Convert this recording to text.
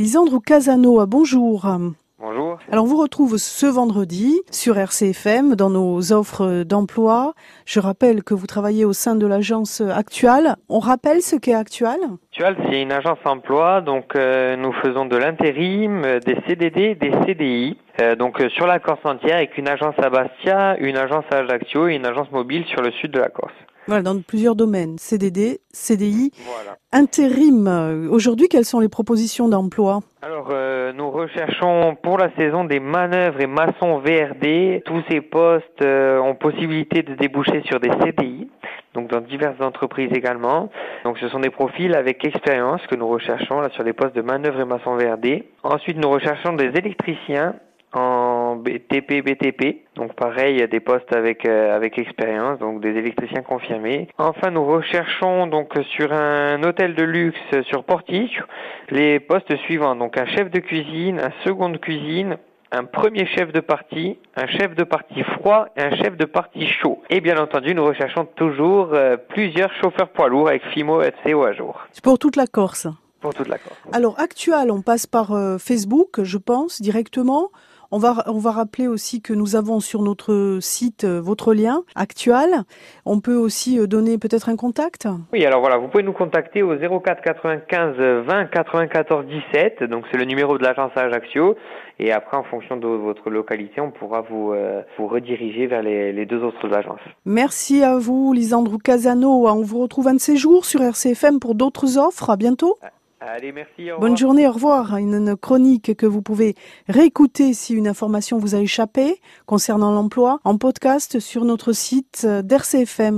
Lisandro Casano, bonjour. Bonjour. Alors on vous retrouve ce vendredi sur RCFM dans nos offres d'emploi. Je rappelle que vous travaillez au sein de l'agence Actual. On rappelle ce qu'est Actual Actual, c'est une agence emploi, donc euh, nous faisons de l'intérim, euh, des CDD, des CDI. Euh, donc sur la Corse entière, avec une agence à Bastia, une agence à Ajaccio et une agence mobile sur le sud de la Corse. Voilà, dans plusieurs domaines, CDD, CDI, Voilà. intérim. Aujourd'hui, quelles sont les propositions d'emploi? Alors, euh, nous recherchons pour la saison des manœuvres et maçons VRD. Tous ces postes euh, ont possibilité de déboucher sur des CDI, donc dans diverses entreprises également. Donc, ce sont des profils avec expérience que nous recherchons là sur les postes de manœuvres et maçons VRD. Ensuite, nous recherchons des électriciens en BTP, BTP. Donc pareil, il y a des postes avec euh, avec expérience, donc des électriciens confirmés. Enfin, nous recherchons donc sur un hôtel de luxe sur Portique les postes suivants. Donc un chef de cuisine, un second de cuisine, un premier chef de partie, un chef de partie froid et un chef de partie chaud. Et bien entendu, nous recherchons toujours euh, plusieurs chauffeurs poids lourds avec FIMO FCO à jour C'est pour toute la Corse. pour toute la Corse. Alors Actual, on passe par euh, Facebook, je pense, directement. On va, on va rappeler aussi que nous avons sur notre site euh, votre lien actuel. On peut aussi euh, donner peut-être un contact. Oui, alors voilà, vous pouvez nous contacter au 04 95 20 94 17. Donc c'est le numéro de l'agence à Ajaccio. Et après, en fonction de votre localité, on pourra vous, euh, vous rediriger vers les, les deux autres agences. Merci à vous, Lisandro Casano. On vous retrouve un de ces jours sur RCFM pour d'autres offres. À bientôt. Allez, merci. Au Bonne journée, au revoir. Une, une chronique que vous pouvez réécouter si une information vous a échappé concernant l'emploi en podcast sur notre site d'RCFM.